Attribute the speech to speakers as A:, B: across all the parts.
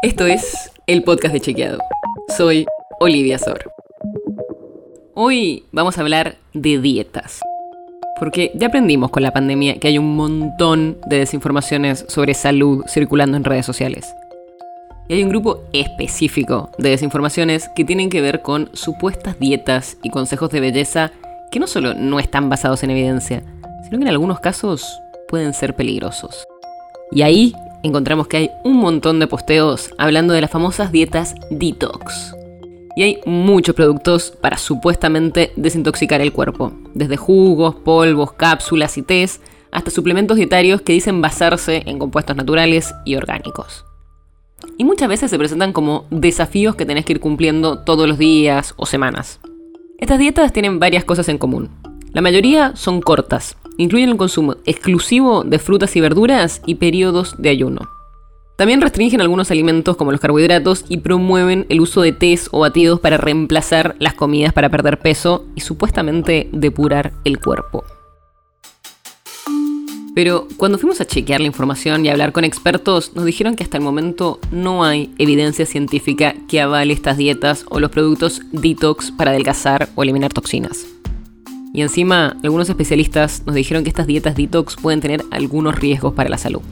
A: Esto es el podcast de Chequeado. Soy Olivia Sor. Hoy vamos a hablar de dietas. Porque ya aprendimos con la pandemia que hay un montón de desinformaciones sobre salud circulando en redes sociales. Y hay un grupo específico de desinformaciones que tienen que ver con supuestas dietas y consejos de belleza que no solo no están basados en evidencia, sino que en algunos casos pueden ser peligrosos. Y ahí encontramos que hay un montón de posteos hablando de las famosas dietas detox. Y hay muchos productos para supuestamente desintoxicar el cuerpo, desde jugos, polvos, cápsulas y tés, hasta suplementos dietarios que dicen basarse en compuestos naturales y orgánicos. Y muchas veces se presentan como desafíos que tenés que ir cumpliendo todos los días o semanas. Estas dietas tienen varias cosas en común. La mayoría son cortas, incluyen el consumo exclusivo de frutas y verduras y periodos de ayuno. También restringen algunos alimentos como los carbohidratos y promueven el uso de tés o batidos para reemplazar las comidas para perder peso y supuestamente depurar el cuerpo. Pero cuando fuimos a chequear la información y hablar con expertos, nos dijeron que hasta el momento no hay evidencia científica que avale estas dietas o los productos detox para adelgazar o eliminar toxinas. Y encima, algunos especialistas nos dijeron que estas dietas detox pueden tener algunos riesgos para la salud.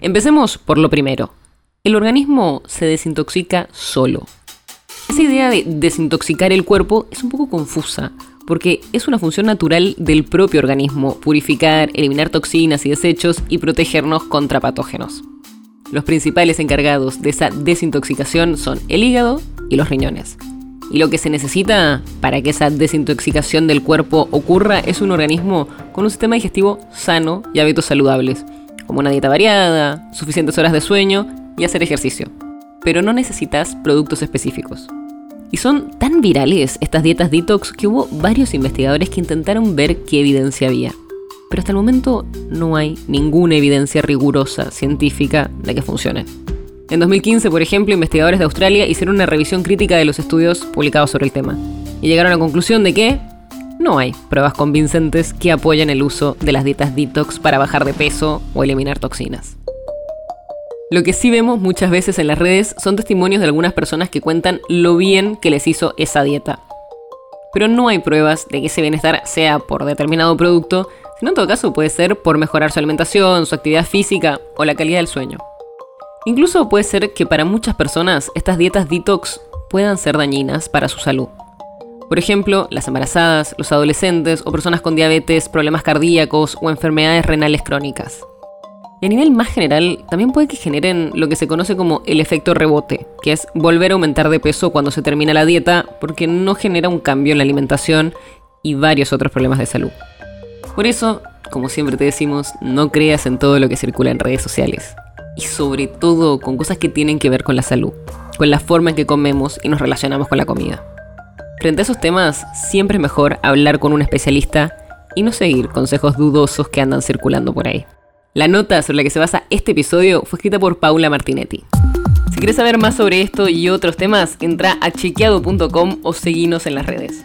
A: Empecemos por lo primero. El organismo se desintoxica solo. Esa idea de desintoxicar el cuerpo es un poco confusa, porque es una función natural del propio organismo purificar, eliminar toxinas y desechos y protegernos contra patógenos. Los principales encargados de esa desintoxicación son el hígado y los riñones. Y lo que se necesita para que esa desintoxicación del cuerpo ocurra es un organismo con un sistema digestivo sano y hábitos saludables, como una dieta variada, suficientes horas de sueño y hacer ejercicio. Pero no necesitas productos específicos. Y son tan virales estas dietas detox que hubo varios investigadores que intentaron ver qué evidencia había. Pero hasta el momento no hay ninguna evidencia rigurosa científica de que funcionen. En 2015, por ejemplo, investigadores de Australia hicieron una revisión crítica de los estudios publicados sobre el tema y llegaron a la conclusión de que no hay pruebas convincentes que apoyen el uso de las dietas detox para bajar de peso o eliminar toxinas. Lo que sí vemos muchas veces en las redes son testimonios de algunas personas que cuentan lo bien que les hizo esa dieta. Pero no hay pruebas de que ese bienestar sea por determinado producto, sino en todo caso puede ser por mejorar su alimentación, su actividad física o la calidad del sueño. Incluso puede ser que para muchas personas estas dietas detox puedan ser dañinas para su salud. Por ejemplo, las embarazadas, los adolescentes o personas con diabetes, problemas cardíacos o enfermedades renales crónicas. Y a nivel más general, también puede que generen lo que se conoce como el efecto rebote, que es volver a aumentar de peso cuando se termina la dieta porque no genera un cambio en la alimentación y varios otros problemas de salud. Por eso, como siempre te decimos, no creas en todo lo que circula en redes sociales y sobre todo con cosas que tienen que ver con la salud, con la forma en que comemos y nos relacionamos con la comida. Frente a esos temas, siempre es mejor hablar con un especialista y no seguir consejos dudosos que andan circulando por ahí. La nota sobre la que se basa este episodio fue escrita por Paula Martinetti. Si quieres saber más sobre esto y otros temas, entra a chequeado.com o seguinos en las redes.